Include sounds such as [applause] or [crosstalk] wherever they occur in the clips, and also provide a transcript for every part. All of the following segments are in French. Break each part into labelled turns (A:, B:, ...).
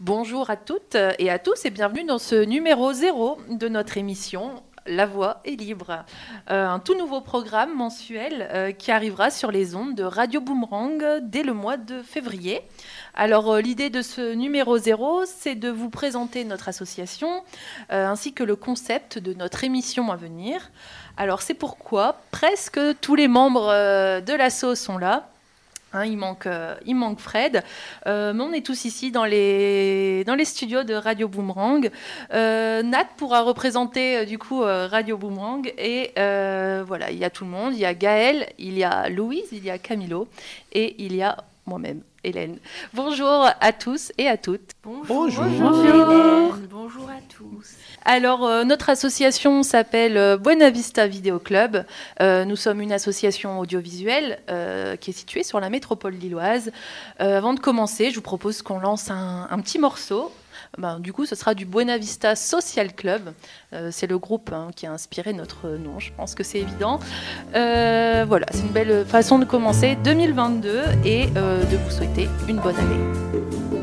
A: Bonjour à toutes et à tous et bienvenue dans ce numéro zéro de notre émission La Voix est libre. Euh, un tout nouveau programme mensuel euh, qui arrivera sur les ondes de Radio Boomerang dès le mois de février. Alors euh, l'idée de ce numéro zéro, c'est de vous présenter notre association ainsi que le concept de notre émission à venir. Alors c'est pourquoi presque tous les membres de l'asso sont là. Hein, il, manque, euh, il manque Fred. Euh, mais on est tous ici dans les, dans les studios de Radio Boomerang. Euh, Nat pourra représenter du coup Radio Boomerang. Et voilà, il y a tout le monde. Il y a Gaël, il y a Louise, il y a Camilo et il y a moi-même, Hélène. Bonjour à tous et à toutes.
B: Bonjour.
C: Bonjour. Bonjour à tous.
A: Alors, euh, notre association s'appelle euh, Buena Vista Video Club. Euh, nous sommes une association audiovisuelle qui est située sur la métropole lilloise. avant de commencer, je vous propose qu'on lance un, petit morceau. Ben, du coup, ce sera du Buena Vista Social Club. c'est le groupe hein, qui a inspiré notre nom, je pense que c'est évident. voilà, c'est une belle façon de commencer 2022 et de vous souhaiter une bonne année.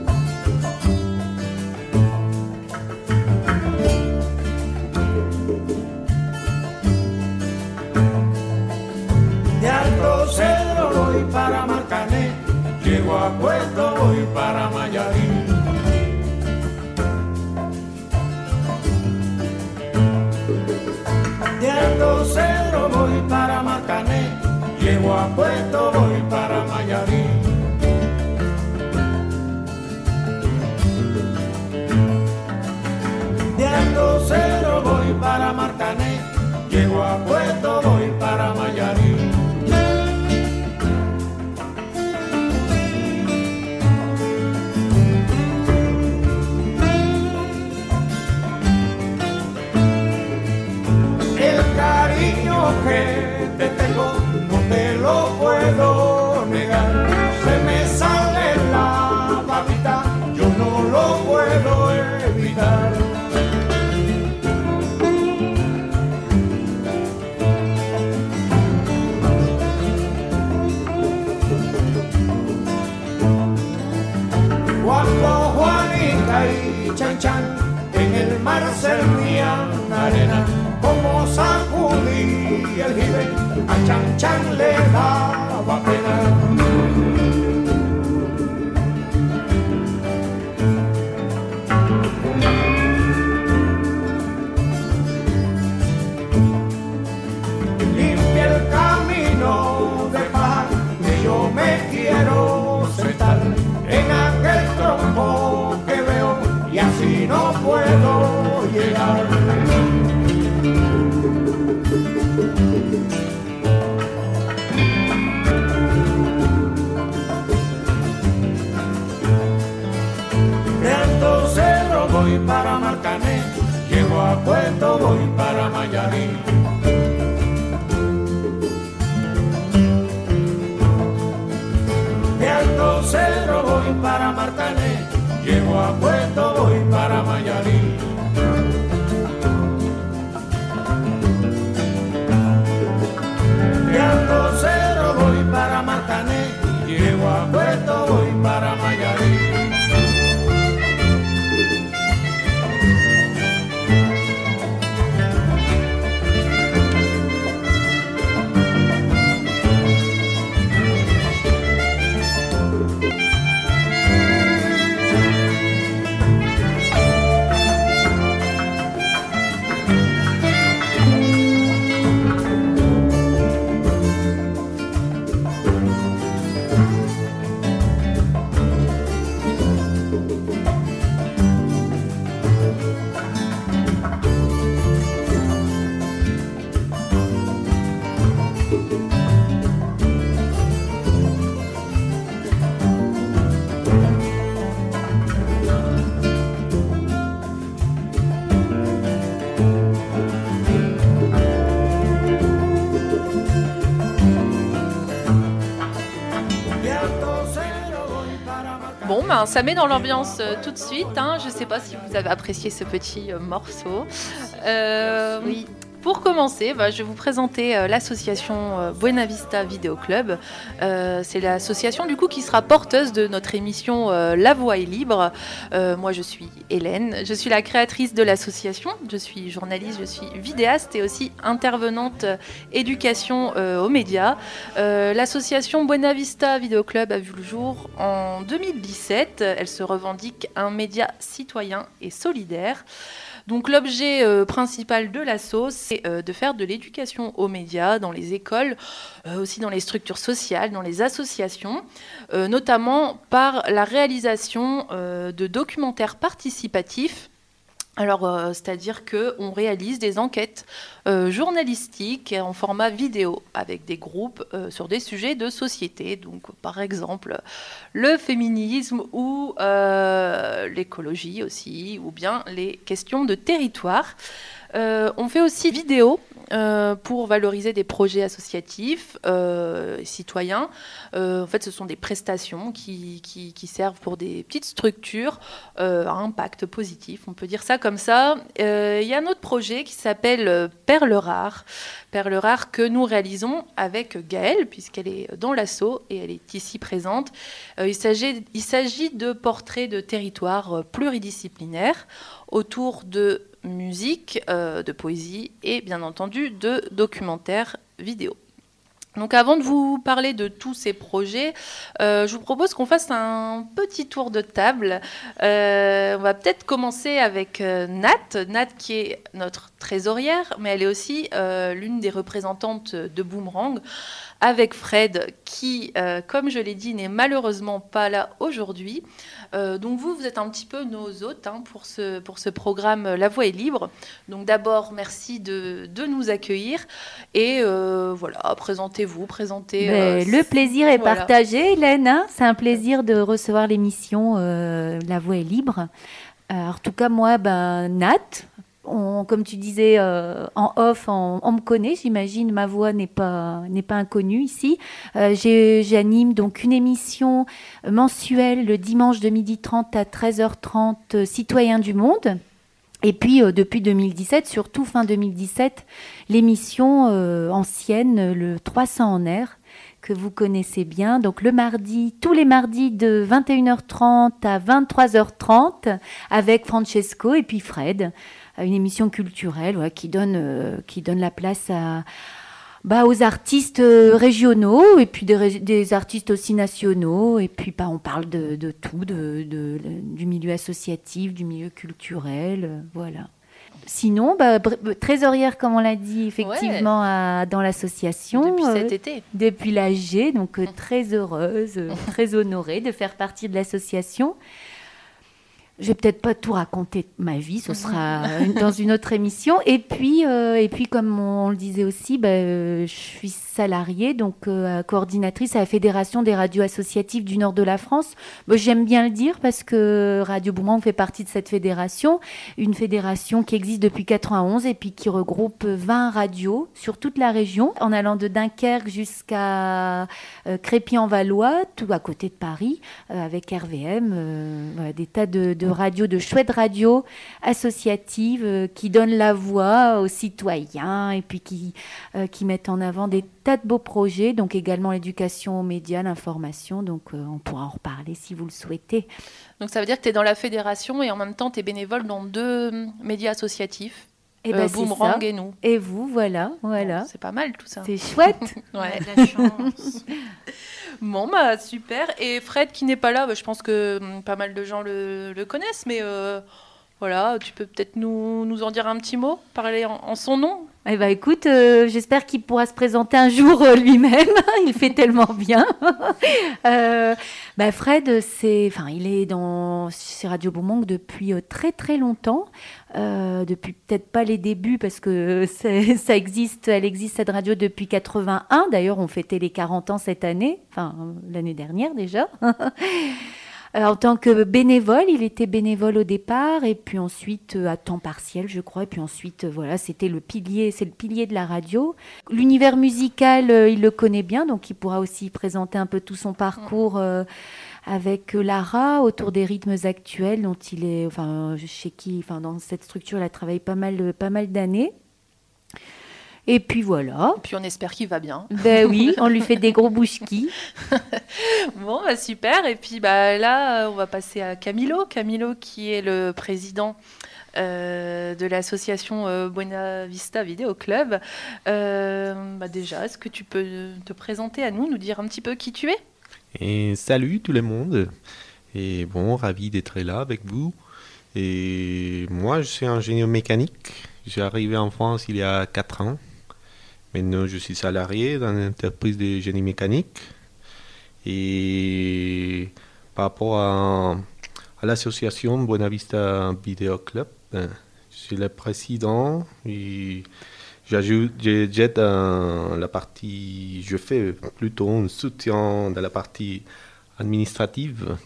B: Llego a Puerto, voy para Mayarín. De Alto Cedro voy para Marcané, llego a Puerto, voy para Mayarín. De Alto Cedro voy para aljibe, a Chan Chan le da. Puerto, voy para Mayarín. De Alto Cedro voy para Marcané, llego a
A: ça met dans l'ambiance euh, tout de suite. Hein. Je ne sais pas si vous avez apprécié ce petit euh, morceau.
C: Euh, oui.
A: Pour commencer, bah, je vais vous présenter euh, l'association euh, Buena Vista Video Club. Euh, c'est l'association du coup qui sera porteuse de notre émission euh, La Voix est libre. Moi, je suis Hélène. Je suis la créatrice de l'association. Je suis journaliste, je suis vidéaste et aussi intervenante éducation aux médias. L'association Buena Vista Video Club a vu le jour en 2017. Elle se revendique un média citoyen et solidaire. Donc l'objet euh, principal de l'asso, c'est euh, de faire de l'éducation aux médias dans les écoles, euh, aussi dans les structures sociales, dans les associations, notamment par la réalisation de documentaires participatifs. Alors, euh, c'est-à-dire qu'on réalise des enquêtes euh, journalistiques en format vidéo avec des groupes euh, sur des sujets de société, donc par exemple le féminisme ou l'écologie aussi, ou bien les questions de territoire. Euh, on fait aussi vidéo euh, pour valoriser des projets associatifs euh, citoyens. En fait, ce sont des prestations qui, qui- servent pour des petites structures à impact positif, on peut dire ça comme ça. Il y a un autre projet qui s'appelle Perle Rare. Perle Rare que nous réalisons avec Gaëlle, puisqu'elle est dans l'assaut et elle est ici présente. Il s'agit de portraits de territoires pluridisciplinaires autour de musique, euh, de poésie et bien entendu de documentaires vidéo. Donc avant de vous parler de tous ces projets, euh, je vous propose qu'on fasse un petit tour de table. Euh, on va peut-être commencer avec Nat. Nat qui est notre trésorière, mais elle est aussi l'une des représentantes de Boomerang, avec Fred qui, comme je l'ai dit, n'est malheureusement pas là aujourd'hui. Euh, donc vous, vous êtes un petit peu nos hôtes hein, pour, ce, pour ce programme euh, La Voix est libre. Donc d'abord, merci de, de nous accueillir. Et euh, voilà, présentez-vous, présentez... Euh,
D: le plaisir est
A: voilà.
D: partagé, Hélène. hein. C'est un plaisir de recevoir l'émission La Voix est libre. En tout cas, moi, ben, Nat, on- comme tu disais euh, en off, on, on me connaît, j'imagine. Ma voix n'est pas n'est pas inconnue ici. Euh, J'anime donc une émission mensuelle le dimanche de 12h30 à 13h30, euh, Citoyens du Monde. Et puis euh, depuis 2017, surtout fin 2017, l'émission euh, ancienne, le 300 en air, que vous connaissez bien. Donc le mardi, tous les mardis de 21h30 à 23h30 avec Francesco et puis Fred, euh, une émission culturelle voilà, qui, donne, euh, qui donne la place à, bah, aux artistes euh, régionaux et puis des, artistes aussi nationaux. Et puis bah, on parle de, de tout, de, de- du milieu associatif, du milieu culturel, euh, voilà. Sinon, bah, trésorière, comme on l'a dit, effectivement, à- dans l'association.
A: Depuis
D: euh,
A: cet été.
D: depuis l'AG, donc euh, très heureuse, euh, très honorée de faire partie de l'association. Je vais peut-être pas tout raconter ma vie, ce sera [laughs] dans une autre émission. Et puis, euh, et puis comme on, le disait aussi, bah, euh, je suis salariée, donc euh, coordinatrice à la Fédération des radios associatives du nord de la France. Bah, J'aime bien le dire parce que Radio Boomerang fait partie de cette fédération, une fédération qui existe depuis 91 et puis qui regroupe 20 radios sur toute la région, en allant de Dunkerque jusqu'à euh, Crépy-en-Valois, tout à côté de Paris, euh, avec RVM, des tas de, de radios, de chouettes radios associatives qui donnent la voix aux citoyens et puis qui, qui mettent en avant des tas de beaux projets, donc également l'éducation aux médias, l'information, donc euh, on pourra en reparler si vous le souhaitez.
A: Donc ça veut dire que tu es dans la fédération et en même temps tu es bénévole dans deux hum, médias associatifs,
D: Et
A: euh,
D: ben,
A: Boomerang
D: ça.
A: et nous.
D: Et vous, voilà, voilà.
A: C'est pas mal tout ça.
D: C'est chouette. [laughs]
A: Ouais.
C: de la chance. [laughs]
A: Bon, bah super. Et Fred qui n'est pas là, bah, je pense que hum, pas mal de gens le, le connaissent, mais euh, voilà, tu peux peut-être nous, nous en dire un petit mot, parler en, en son nom?
D: Eh ben, écoute, euh, j'espère qu'il pourra se présenter un jour euh, lui-même. [laughs] il fait tellement bien. [laughs] Euh, bah, Fred, c'est, enfin, il est dans chez Radio Beaumont depuis euh, très très longtemps. Depuis peut-être pas les débuts parce que [laughs] ça existe, elle existe cette radio depuis 81. D'ailleurs, on fêtait les 40 ans cette année, enfin l'année dernière déjà. Euh, en tant que bénévole, il était bénévole au départ et puis ensuite euh, à temps partiel, je crois. Et puis ensuite, euh, voilà, c'était le pilier, c'est le pilier de la radio. L'univers musical, il le connaît bien, donc il pourra aussi présenter un peu tout son parcours avec Lara autour des rythmes actuels, dont il est, enfin, chez qui, enfin, dans cette structure, il a travaillé pas mal, pas mal d'années. Et puis voilà.
A: Puis on espère qu'il va bien.
D: Ben oui, on lui fait des gros bouchkis. [laughs]
A: Bon, bah, super. Et puis bah, là, euh, on va passer à Camilo. Camilo qui est le président euh, de l'association euh, Buena Vista Vidéo Club. Euh, bah, déjà, est-ce que tu peux te présenter à nous, nous dire un petit peu qui tu es?
E: Et salut tout le monde. Et bon, ravi d'être là avec vous. Et moi, je suis ingénieur mécanique. J'ai arrivé en France il y a 4 ans. Maintenant, je suis salarié dans une entreprise de génie mécanique. Et par rapport à, l'association Buena Vista Video Club, ben, je suis le président. J'aide la partie, je fais plutôt un soutien dans la partie administrative.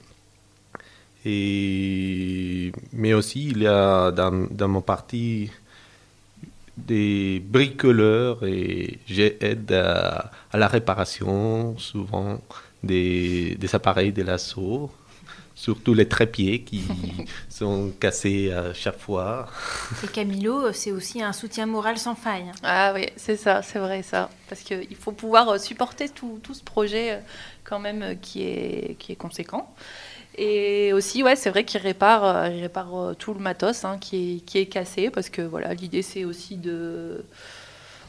E: Et, mais aussi, il y a dans mon parti des bricoleurs et j'aide à, à la réparation souvent des, des appareils de l'assaut, surtout les trépieds qui [laughs] sont cassés à chaque fois.
C: Et Camilo, c'est aussi un soutien moral sans faille.
A: Ah oui, c'est ça, c'est vrai ça. Parce qu'il faut pouvoir supporter tout, tout ce projet euh, quand même euh, qui est, qui est conséquent. Et aussi, ouais, c'est vrai qu'il répare, euh, il répare euh, tout le matos hein, qui, est, qui est cassé. Parce que voilà, l'idée c'est aussi de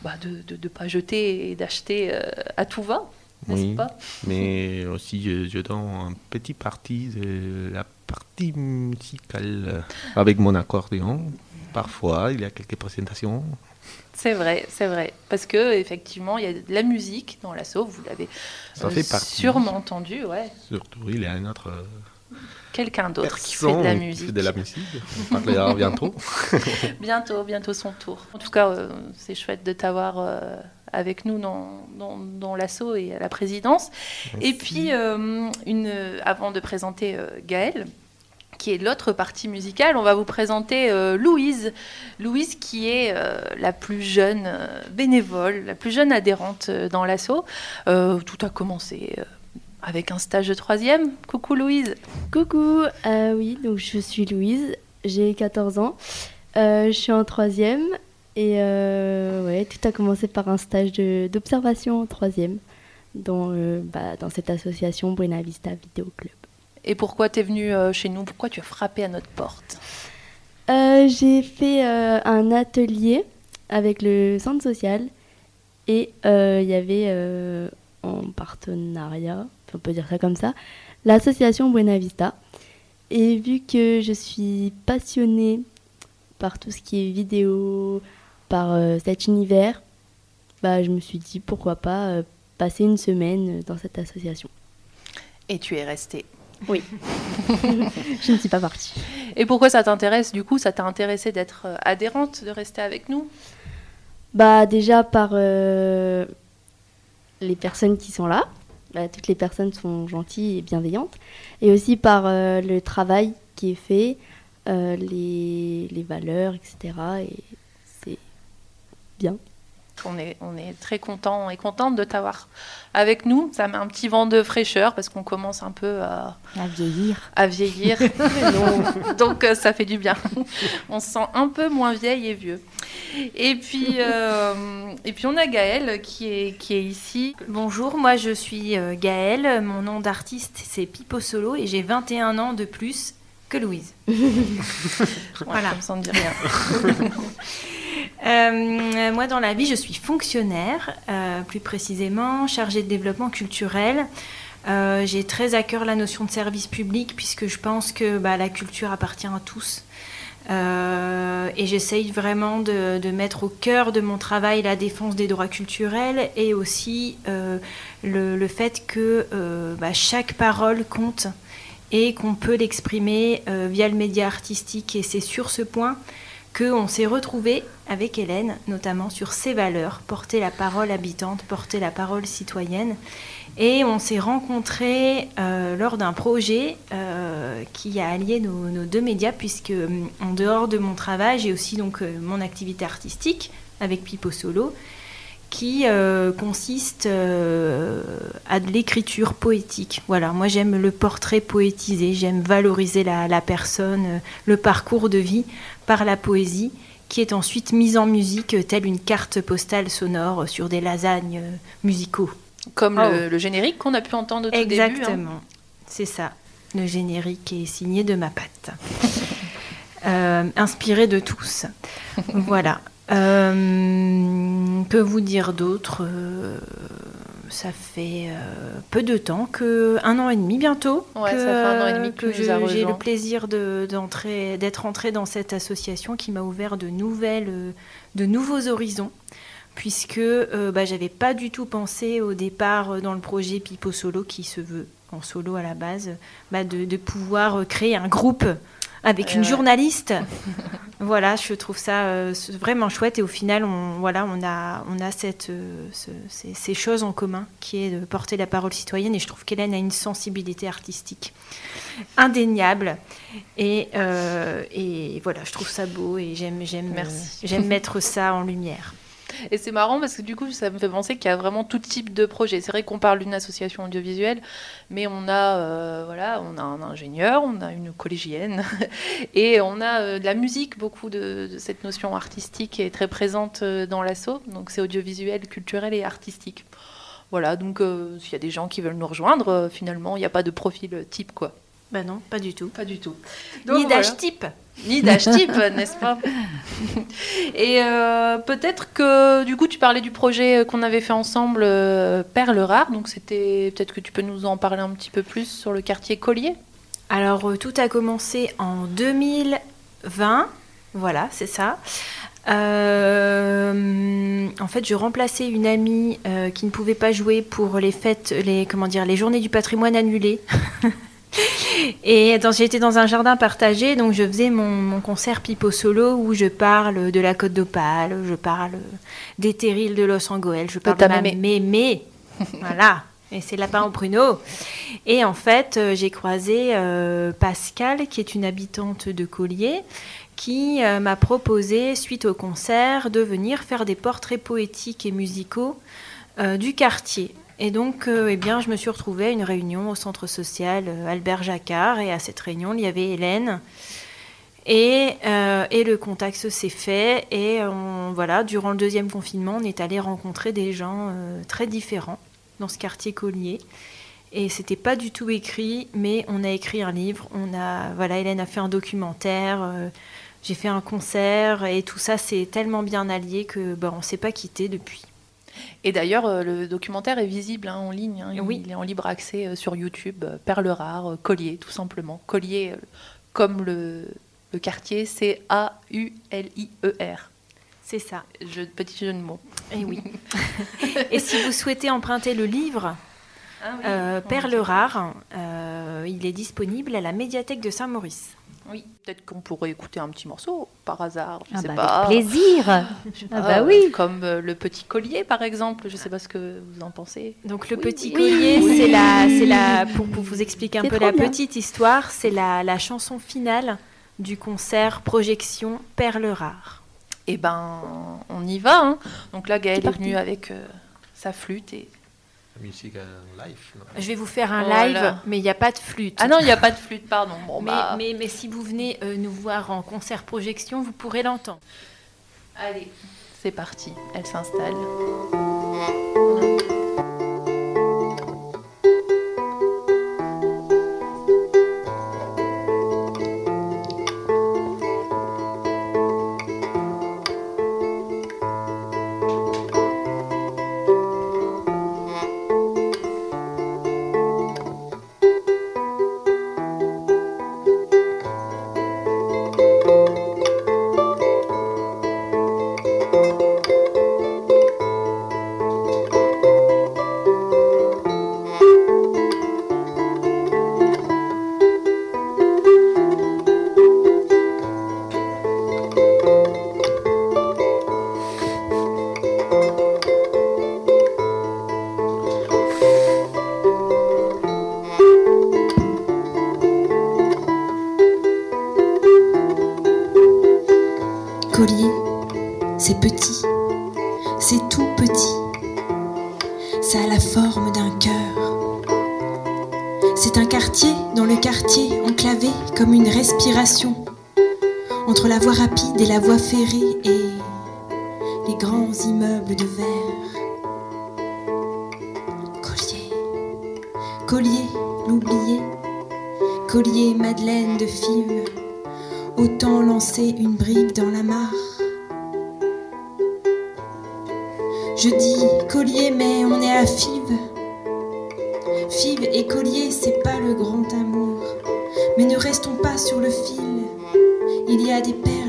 A: bah, de ne pas jeter et d'acheter euh, à tout va, n'est-ce
E: Oui.
A: pas?
E: Mais aussi, je, je donne un petit parti de la partie musicale avec mon accordéon. Parfois, il y a quelques présentations.
A: C'est vrai, c'est vrai. Parce que effectivement, il y a de la musique dans l'assaut, vous l'avez euh, sûrement entendu, ouais.
E: Surtout, il y a un autre
A: Quelqu'un d'autre qui fait de la
E: personne qui
A: musique.
E: fait de la musique. On parlera bientôt. [laughs] [laughs]
A: Bientôt, bientôt son tour. En tout cas, euh, c'est chouette de t'avoir euh, avec nous dans, dans, dans l'assaut et à la présidence. Et puis, euh, une, avant de présenter Gaëlle, qui est l'autre partie musicale, on va vous présenter euh, Louise. Louise qui est euh, la plus jeune bénévole, la plus jeune adhérente dans l'assaut. Euh, tout a commencé avec un stage de troisième. Coucou Louise.
F: Coucou, euh, oui, donc je suis Louise, j'ai 14 ans, Euh, je suis en troisième et euh, ouais, tout a commencé par un stage d'observation en troisième dans, euh, bah, dans cette association Buena Vista Vidéo Club.
A: Et pourquoi tu es venue chez nous? Pourquoi tu as frappé à notre porte?
F: J'ai fait un atelier avec le centre social et il y avait en partenariat, on peut dire ça comme ça, l'association Buena Vista. Et vu que je suis passionnée par tout ce qui est vidéo, par euh, cet univers, bah, je me suis dit pourquoi pas euh, passer une semaine dans cette association.
A: Et tu es restée.
F: Oui, [laughs] je ne suis pas partie.
A: Et pourquoi ça t'intéresse? Du coup, ça t'a intéressé d'être euh, adhérente, de rester avec nous?
F: Bah déjà par euh, les personnes qui sont là. Bah, toutes les personnes sont gentilles et bienveillantes. Et aussi par euh, le travail qui est fait, euh, les, les valeurs, etc. Et c'est bien.
A: On est, on est très content et contente de t'avoir avec nous. Ça met un petit vent de fraîcheur parce qu'on commence un peu à,
D: À vieillir.
A: à vieillir. [laughs] [laughs] Donc euh, ça fait du bien. On se sent un peu moins vieille et vieux. Et puis, euh, et puis on a Gaëlle qui est, qui est ici.
C: Bonjour, moi je suis euh, Gaëlle, mon nom d'artiste c'est Pipo Solo et j'ai 21 ans de plus que Louise. [laughs]
A: Voilà, ça on ne dit rien.
C: Euh, moi dans la vie je suis fonctionnaire, euh, plus précisément chargée de développement culturel. Euh, j'ai très à cœur la notion de service public puisque je pense que bah, la culture appartient à tous. Et j'essaye vraiment de, mettre au cœur de mon travail la défense des droits culturels et aussi le, fait que bah, chaque parole compte et qu'on peut l'exprimer via le média artistique. Et c'est sur ce point qu'on s'est retrouvé avec Hélène, notamment sur ces valeurs, porter la parole habitante, porter la parole citoyenne. Et on s'est rencontrés euh, lors d'un projet euh, qui a allié nos, deux médias, puisque euh, en dehors de mon travail, j'ai aussi donc euh, mon activité artistique avec Pipo Solo, qui consiste à de l'écriture poétique. Voilà, moi j'aime le portrait poétisé, j'aime valoriser la, personne, le parcours de vie par la poésie. qui est ensuite mise en musique euh, telle une carte postale sonore sur des lasagnes euh, musicaux.
A: Comme
C: Oh.
A: le, le générique qu'on a pu entendre au tout début.
C: Exactement,
A: hein.
C: c'est ça. Le générique est signé de ma patte. [laughs] Euh, inspiré de tous. voilà. Euh, que vous dire d'autre Euh, Ça fait euh, peu de temps, que un an et demi bientôt,
A: Ouais,
C: que,
A: ça fait un an et demi que
C: j'ai le plaisir de- d'être entrée dans cette association qui m'a ouvert de nouvelles, de nouveaux horizons puisque euh, bah, j'avais pas du tout pensé au départ euh, dans le projet Pipo Solo qui se veut en solo à la base, bah, de, de pouvoir euh, créer un groupe avec une
A: ouais.
C: journaliste. [laughs] voilà, je trouve ça euh, vraiment chouette et au final, on, voilà, on a, on a cette, euh, ce- ces, ces choses en commun qui est de porter la parole citoyenne et je trouve qu'Hélène a une sensibilité artistique indéniable et, euh, et voilà, je trouve ça beau et j'aime, j'aime, euh, j'aime mettre ça en lumière.
A: Et c'est marrant parce que du coup, ça me fait penser qu'il y a vraiment tout type de projet. C'est vrai qu'on parle d'une association audiovisuelle, mais on a, euh, voilà, on a un ingénieur, on a une collégienne, [laughs] et on a euh, de la musique. Beaucoup de, cette notion artistique est très présente euh, dans l'asso. Donc c'est audiovisuel, culturel et artistique. Voilà, donc s'il y a des gens qui veulent nous rejoindre, finalement, il n'y a pas de profil type, quoi.
C: Bah non, pas du tout.
A: Pas du tout.
C: Ni
A: Donc,
C: d'âge
A: voilà.
C: type.
A: Ni d'âge type, [laughs] n'est-ce pas? Et euh, peut-être que du coup tu parlais du projet qu'on avait fait ensemble, euh, Perle Rare, donc c'était peut-être que tu peux nous en parler un petit peu plus sur le quartier Collier?
C: Alors, euh, tout a commencé en 2020. Voilà, c'est ça. Euh, en fait, je remplaçais une amie euh, qui ne pouvait pas jouer pour les fêtes, les comment dire, les journées du patrimoine annulées. [laughs] [laughs] Et j'étais dans un jardin partagé, donc je faisais mon, mon concert Pipo Solo où je parle de la Côte d'Opale, je parle des terrils de Los Angeles, je parle de,
A: ta
C: ma
A: mémé.
C: mémé. [laughs] voilà. Et c'est lapin au pruneau. Et en fait, euh, j'ai croisé euh, Pascal, qui est une habitante de Collier, qui euh, m'a proposé, suite au concert, de venir faire des portraits poétiques et musicaux euh, du quartier. Et donc, euh, eh bien, je me suis retrouvée à une réunion au centre social euh, Albert Jacquard. Et à cette réunion, il y avait Hélène. Et, euh, et le contact s'est fait. Et on- voilà, durant le deuxième confinement, on est allé rencontrer des gens très différents dans ce quartier Collier. Et c'était pas du tout écrit, mais on a écrit un livre. On a, voilà, Hélène a fait un documentaire. j'ai fait un concert et tout ça, c'est tellement bien allié que ben, on s'est pas quitté depuis.
A: Et d'ailleurs, euh, le documentaire est visible hein, en ligne, hein, il-
C: Oui.
A: il est en libre accès euh, sur YouTube, euh, Perle Rare, Collier, tout simplement. Collier, comme le, le quartier, c'est A-U-L-I-E-R.
C: C'est ça.
A: Je, petit jeu de mots.
C: Et oui. [laughs] et si vous souhaitez emprunter le livre euh, Perle rare, euh, il est disponible à la médiathèque de Saint-Maurice.
A: Oui, peut-être qu'on pourrait écouter un petit morceau par hasard. Je
D: Ah
A: sais
D: bah,
A: pas.
D: Avec plaisir.
A: Je sais [laughs]
D: Ah bah
A: euh,
D: oui.
A: Comme euh, le petit collier, par exemple. Je sais pas ce que vous en pensez.
C: Donc le
A: Oui,
C: petit
A: oui.
C: collier,
A: Oui.
C: c'est la, c'est la, pour, pour vous expliquer un peu la
D: bien.
C: petite histoire, c'est la, la chanson finale du concert projection Perle rare.
A: Eh ben, on y va. hein. Donc là, Gaëlle est
D: parti.
A: venue avec euh, sa flûte et
E: musique live. non
C: Je vais vous faire un
A: Voilà.
C: live, mais il n'y a pas de flûte.
A: Ah non, il n'y a pas de flûte, pardon. Bon,
C: mais,
A: bah,
C: mais, mais si vous venez euh, nous voir en concert projection, vous pourrez l'entendre.
A: allez, c'est parti. Elle s'installe.
G: Quartier dans le quartier enclavé comme une respiration. entre la voie rapide et la voie ferrée et les grands immeubles de verre. Collier, collier, l'oublié, collier Madeleine de Fives, autant lancer une brique dans la mare. Je dis collier, mais on est à Fives. Fives et collier, c'est restons pas sur le fil. Il y a des perles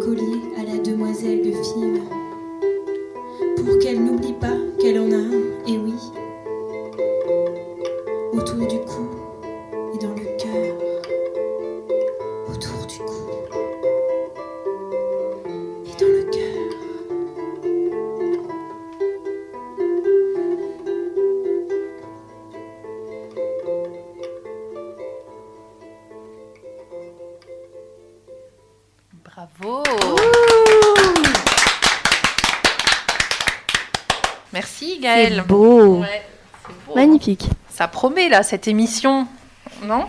G: collier à la demoiselle de Fives
D: C'est beau.
A: Ouais, c'est beau.
F: Magnifique.
A: Ça promet là cette émission, non?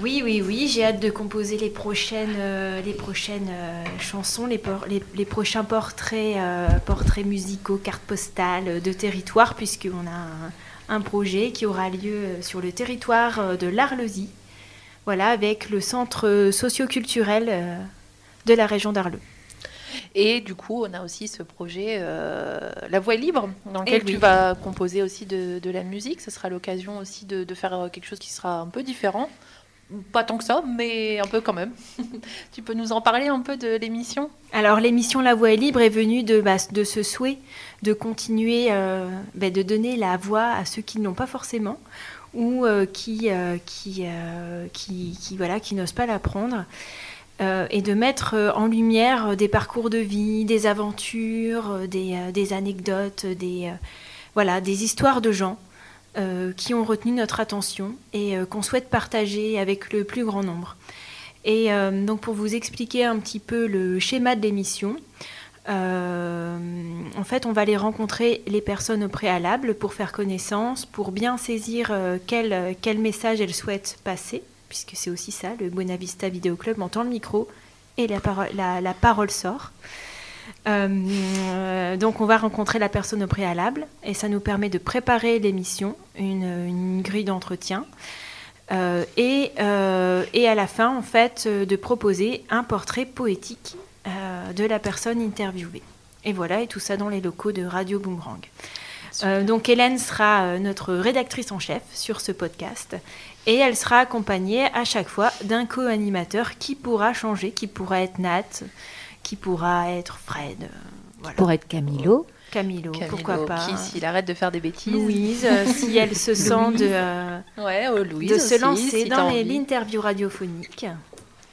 C: Oui, oui, oui, j'ai hâte de composer les prochaines, euh, les prochaines euh, chansons, les, por- les, les prochains portraits, euh, portraits musicaux, cartes postales de territoire, puisqu'on a un, un projet qui aura lieu sur le territoire de l'Arlesie, voilà, avec le centre socio-culturel euh, de la région d'Arleux.
A: Et du coup, on a aussi ce projet euh, La Voix est libre, dans lequel
C: Eh
A: tu
C: oui.
A: vas composer aussi de, de la musique. Ce sera l'occasion aussi de, de faire euh, quelque chose qui sera un peu différent. Pas tant que ça, mais un peu quand même. [laughs] tu peux nous en parler un peu de l'émission?
C: Alors l'émission La Voix est libre est venue de, bah, de ce souhait de continuer, euh, bah, de donner la voix à ceux qui ne l'ont pas forcément ou euh, qui, qui, qui, qui, voilà, qui n'osent pas la prendre. Euh, et de mettre euh, en lumière euh, des parcours de vie, des aventures, des, anecdotes, des, voilà, des histoires de gens qui ont retenu notre attention et qu'on souhaite partager avec le plus grand nombre. Et donc pour vous expliquer un petit peu le schéma de l'émission, en fait on va aller rencontrer les personnes au préalable pour faire connaissance, pour bien saisir quel message elles souhaitent passer, puisque c'est aussi ça, le Buena Vista Vidéo Club entend le micro et la parole, sort. Euh, donc on va rencontrer la personne au préalable et ça nous permet de préparer l'émission, une, grille d'entretien. Euh, et, euh, et à la fin, en fait, de proposer un portrait poétique de la personne interviewée. Et voilà, et tout ça dans les locaux de Radio Boomerang. Euh, donc Hélène sera euh, notre rédactrice en chef sur ce podcast et elle sera accompagnée à chaque fois d'un co-animateur qui pourra changer, qui pourra être Nat, qui pourra être Fred, euh, voilà.
D: Pour être Camilo.
C: Camilo, pourquoi pas.
A: Qui, s'il arrête de faire des bêtises.
C: Louise, euh, si elle se sent de, euh,
A: Ouais, oh, Louise
C: de
A: aussi,
C: se lancer
A: si
C: dans l'interview radiophonique.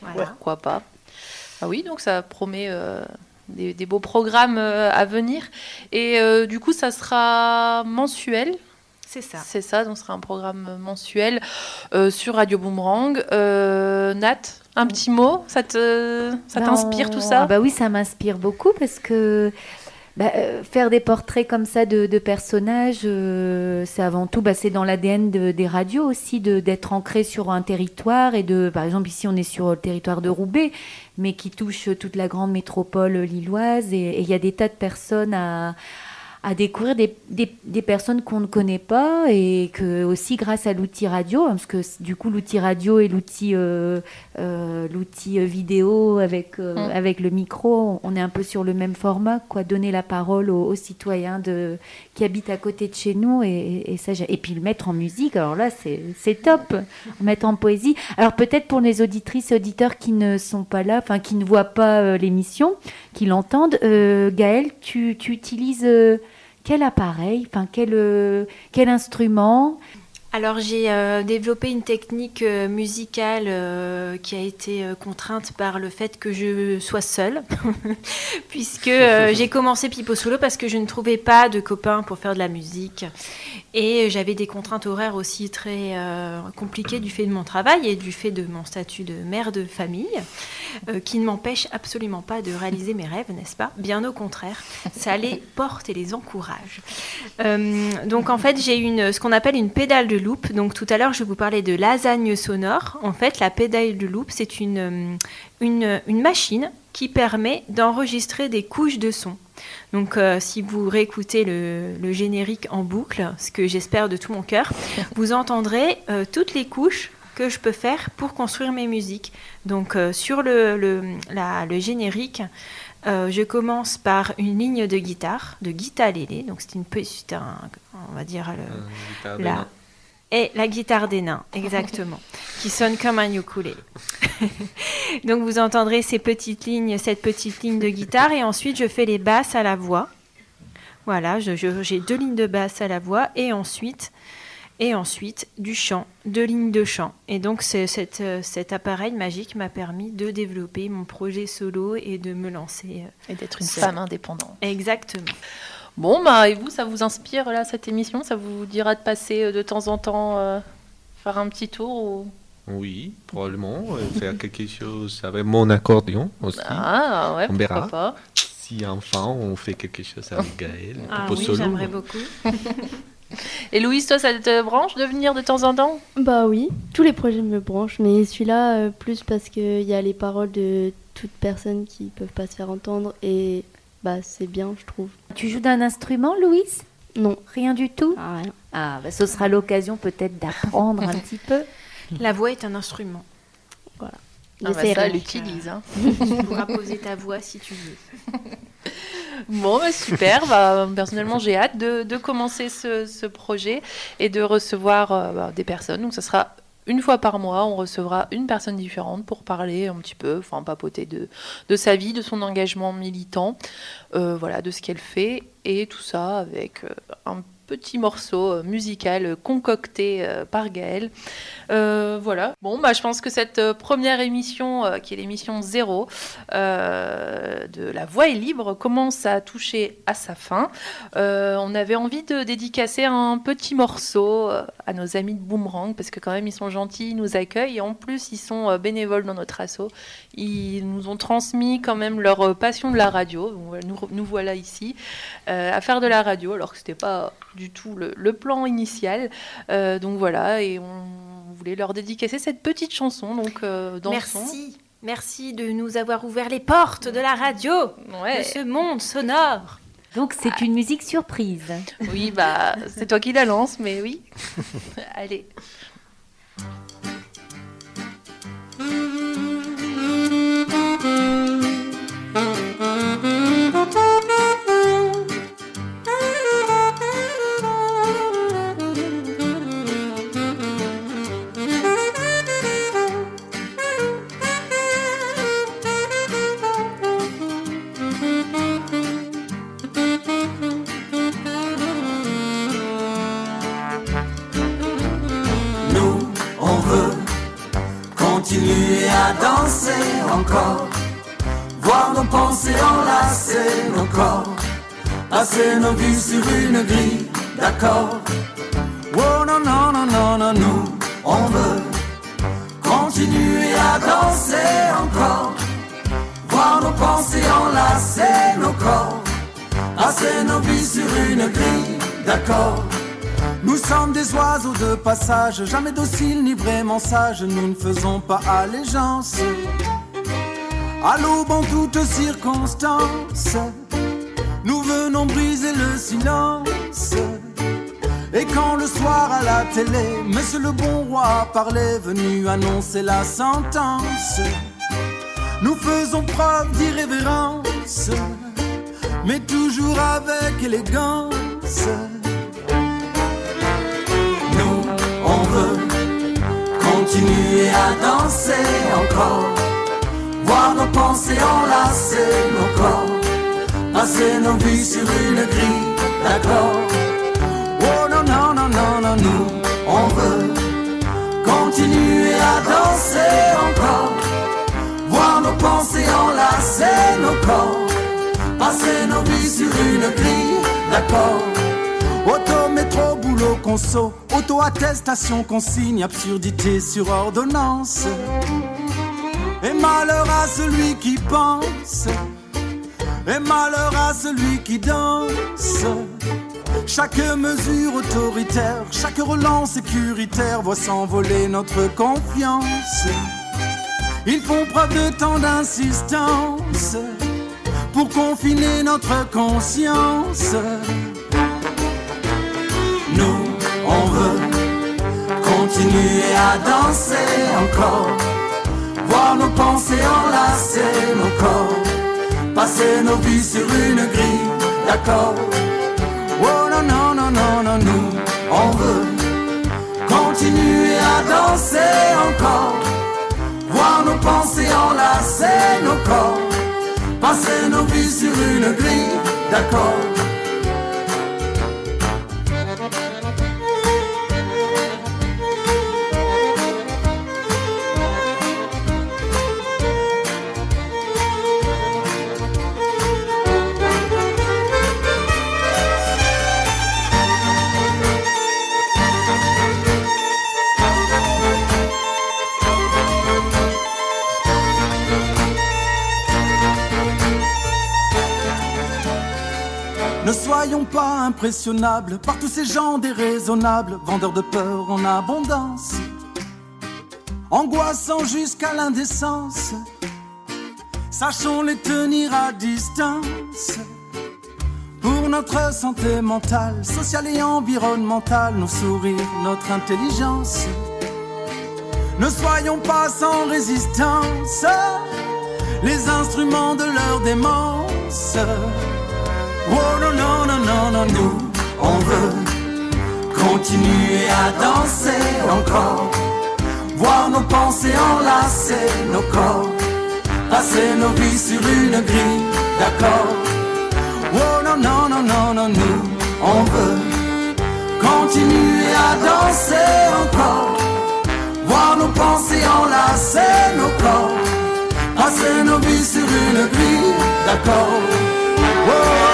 C: Voilà.
A: Pourquoi pas Ah oui, donc ça promet euh, des, des beaux programmes euh, à venir. Et euh, du coup, ça sera mensuel.
C: C'est ça.
A: C'est ça, donc ce sera un programme mensuel euh, sur Radio Boomerang. Euh, Nat, un petit mot? Ça te, ça
D: Bah,
A: t'inspire
D: on-
A: tout ça?
D: ah Bah oui, ça m'inspire beaucoup parce que bah, euh, faire des portraits comme ça de, de personnages, euh, c'est avant tout, bah, c'est dans l'ADN de- des radios aussi, d'être ancré sur un territoire et de, par exemple, ici on est sur le territoire de Roubaix, mais qui touche toute la grande métropole lilloise et il y a des tas de personnes à découvrir des, des, des personnes qu'on ne connaît pas et que aussi grâce à l'outil radio, hein, parce que du coup l'outil radio et l'outil euh, euh, l'outil vidéo avec euh,
A: Mm.
D: avec le micro, on est un peu sur le même format, quoi, donner la parole aux, aux citoyens de qui habitent à côté de chez nous et, et ça et puis le mettre en musique. Alors là c'est top, mettre en poésie. Alors peut-être pour les auditrices et auditeurs qui ne sont pas là, enfin qui ne voient pas l'émission, qui l'entendent, Gaëlle, tu, tu utilises quel appareil, enfin quel, euh, quel instrument
C: Alors j'ai euh, développé une technique euh, musicale euh, qui a été contrainte par le fait que je sois seule, [laughs] puisque [laughs] j'ai commencé Pipo Solo parce que je ne trouvais pas de copains pour faire de la musique. Et j'avais des contraintes horaires aussi très compliquées du fait de mon travail et du fait de mon statut de mère de famille, qui ne m'empêche absolument pas de réaliser mes rêves, n'est-ce pas? Bien au contraire, ça les porte et les encourage. Donc en fait, j'ai une, ce qu'on appelle une pédale de loop. Donc tout à l'heure, je vous parlais de lasagne sonore. En fait, la pédale de loop, c'est une, euh, une, une machine qui permet d'enregistrer des couches de son. Donc euh, si vous réécoutez le, le générique en boucle, ce que j'espère de tout mon cœur, [laughs] vous entendrez euh, toutes les couches que je peux faire pour construire mes musiques. Donc euh, sur le, le, la- le générique, euh, je commence par une ligne de guitare, de guitare lélé. Donc c'est une petite, un- on va dire le-
E: Euh,
C: la, et la guitare des nains, exactement, qui sonne comme un ukulélé. [laughs] Donc vous entendrez ces petites lignes, cette petite ligne de guitare, et ensuite je fais les basses à la voix. Voilà, j'ai deux lignes de basse à la voix, et ensuite, et ensuite du chant, deux lignes de chant. Et donc cette, euh, cet appareil magique m'a permis de développer mon projet solo et de me lancer. euh,
A: Et d'être une femme indépendante.
C: Exactement.
A: Bon, bah, et vous, ça vous inspire, là, cette émission? Ça vous dira de passer euh, de temps en temps euh, faire un petit tour ou...
E: Oui, probablement. euh, Faire quelque chose avec mon accordéon aussi.
A: Ah, ouais,
E: On
A: pourquoi
E: verra.
A: pas.
E: Si enfin on fait quelque chose avec Gaël.
C: Ah oui, j'aimerais beaucoup. [laughs]
A: Et Louise, toi, ça te branche de venir de temps en temps?
F: Bah oui, tous les projets me branchent, mais celui-là, euh, plus parce qu'il y a les paroles de toutes personnes qui peuvent pas se faire entendre et bah c'est bien, je trouve.
D: Tu joues d'un instrument, Louise?
F: Non,
D: Rien du tout?
F: Ah, rien.
D: Ah, bah, ce sera l'occasion peut-être d'apprendre un petit peu. [laughs]
C: La voix est un instrument.
A: Ah, bah, ça, elle l'utilise. hein. [laughs]
C: Tu pourras poser ta voix si tu veux. [laughs]
A: Bon, bah, super. Bah, personnellement, j'ai hâte de, de commencer ce, ce projet et de recevoir euh, bah, des personnes. Donc, ça sera une fois par mois. On recevra une personne différente pour parler un petit peu, enfin, papoter de, sa vie, de son engagement militant, euh, voilà, de ce qu'elle fait et tout ça avec euh, un petit morceau euh, musical euh, concocté euh, par Gaël. Voilà. Bon, bah, je pense que cette première émission, qui est l'émission zéro de La Voix est libre, commence à toucher à sa fin. On avait envie de dédicacer un petit morceau à nos amis de Boomerang, parce que quand même, ils sont gentils, ils nous accueillent, et en plus, ils sont bénévoles dans notre asso. Ils nous ont transmis quand même leur passion de la radio. Nous, nous voilà ici à faire de la radio, alors que c'était pas du tout le, le plan initial. Euh, donc voilà, et on voulait leur dédicacer cette petite chanson. Donc euh, dans
C: Merci. Merci de nous avoir ouvert les portes de la radio,
A: Ouais.
C: de ce monde sonore.
D: Donc c'est une musique surprise.
A: Oui, bah c'est toi qui la lance, mais oui. [laughs] Allez.
H: Passer nos vies sur une grille d'accord. Oh non, non, non, non, non, nous, on veut continuer à danser encore, voir nos pensées enlacer nos corps, passer nos vies sur une grille d'accord. Nous sommes des oiseaux de passage, jamais dociles ni vraiment sages, nous ne faisons pas allégeance. À l'aube en toutes circonstances, nous venons briser le silence. Et quand le soir à la télé, Monsieur le bon roi parlait, venu annoncer la sentence, nous faisons preuve d'irrévérence, mais toujours avec élégance. Nous, on veut continuer à danser encore, voir nos pensées enlacer nos corps, passer nos vies sur une grille d'accord. Oh non, non, non, non, non, nous, on veut à danser encore. Voir nos pensées enlacer nos corps. Passer nos vies sur une grille d'accord. Auto, métro, boulot, conso, auto-attestation, consigne, absurdité sur ordonnance. Et malheur à celui qui pense, et malheur à celui qui danse. Chaque mesure autoritaire, chaque relance sécuritaire voit s'envoler notre confiance. Ils font preuve de tant d'insistance pour confiner notre conscience. Nous, on veut continuer à danser encore, voir nos pensées enlacer nos corps, passer nos vies sur une grille d'accord. Oh non, non, non, non, non, nous, on veut continuer à danser encore, voir nos pensées enlacer nos corps, passer nos vies sur une grille d'accord. Impressionnables par tous ces gens déraisonnables, vendeurs de peur en abondance, angoissants jusqu'à l'indécence. Sachons les tenir à distance. Pour notre santé mentale, sociale et environnementale, nos sourires, notre intelligence. Ne soyons pas sans résistance, les instruments de leur démence. Oh non, non, non, non, non, nous, on veut continuer à danser encore, voir nos pensées enlacer nos corps, passer nos vies sur une grille d'accord. Oh non, non, non, non, non, nous, on veut continuer à danser encore, voir nos pensées enlacer nos corps, passer nos vies sur une grille d'accord. Oh,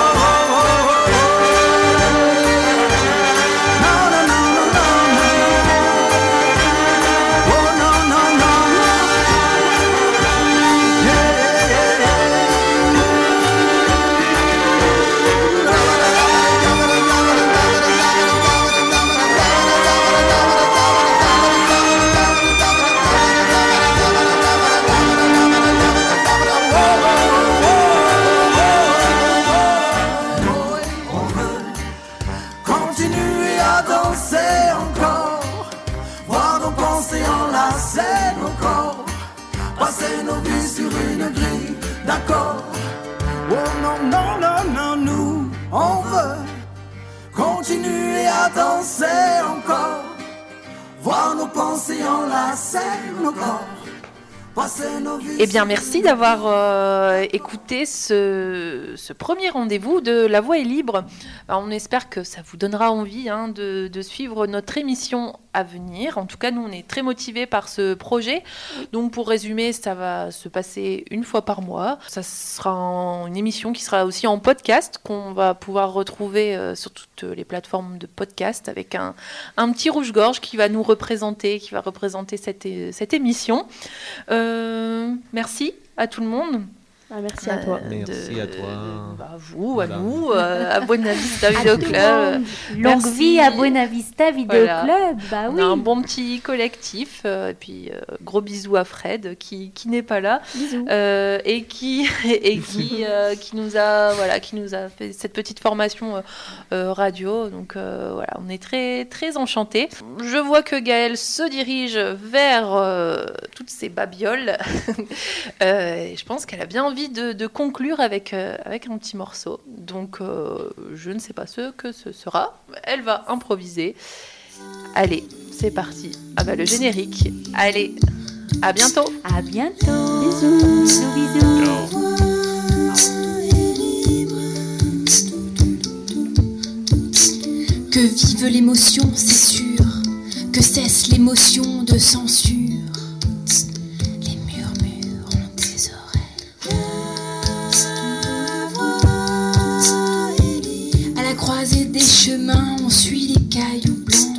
H: Oh non, non, non, non, nous, on veut continuer à danser encore, voir nos pensées enlacer nos corps. passer nos vies
A: Eh bien, merci d'avoir euh, écouté ce, ce premier rendez-vous de La Voix est libre. Ben, on espère que ça vous donnera envie hein, de, de suivre notre émission venir. En tout cas, nous, on est très motivés par ce projet. Donc, pour résumer, ça va se passer une fois par mois. Ça sera une émission qui sera aussi en podcast, qu'on va pouvoir retrouver euh, sur toutes les plateformes de podcast avec un, petit rouge-gorge qui va nous représenter, qui va représenter cette, cette émission. Euh, merci à tout le monde.
F: Ah, merci à toi.
A: Euh,
E: Merci à toi.
A: bah, à vous, à
E: Voilà.
A: nous, euh, à Buena Vista [laughs] Video Club.
D: Longue vie à Buena Vista Vidéo
A: Voilà.
D: Club. Bah
A: On a un bon petit collectif. euh, et puis, euh, gros bisous à Fred qui, qui n'est pas là.
F: Bisous.
A: euh, et qui, [laughs] et qui, [laughs] euh, qui, nous a, voilà, qui nous a fait cette petite formation euh, radio. Donc euh, voilà, on est très, très enchantés. Je vois que Gaëlle se dirige vers euh, toutes ces babioles. Euh, et je pense qu'elle a bien envie de, de conclure avec, euh, avec un petit morceau. Donc euh, je ne sais pas ce que ce sera. Elle va improviser. Allez, c'est parti. Ah bah le générique. Allez, à bientôt.
D: À bientôt. Bisous. Bisous, bisous.
G: Que vive l'émotion, c'est sûr, que cesse l'émotion de censure.
C: des chemins, on suit les cailloux blancs.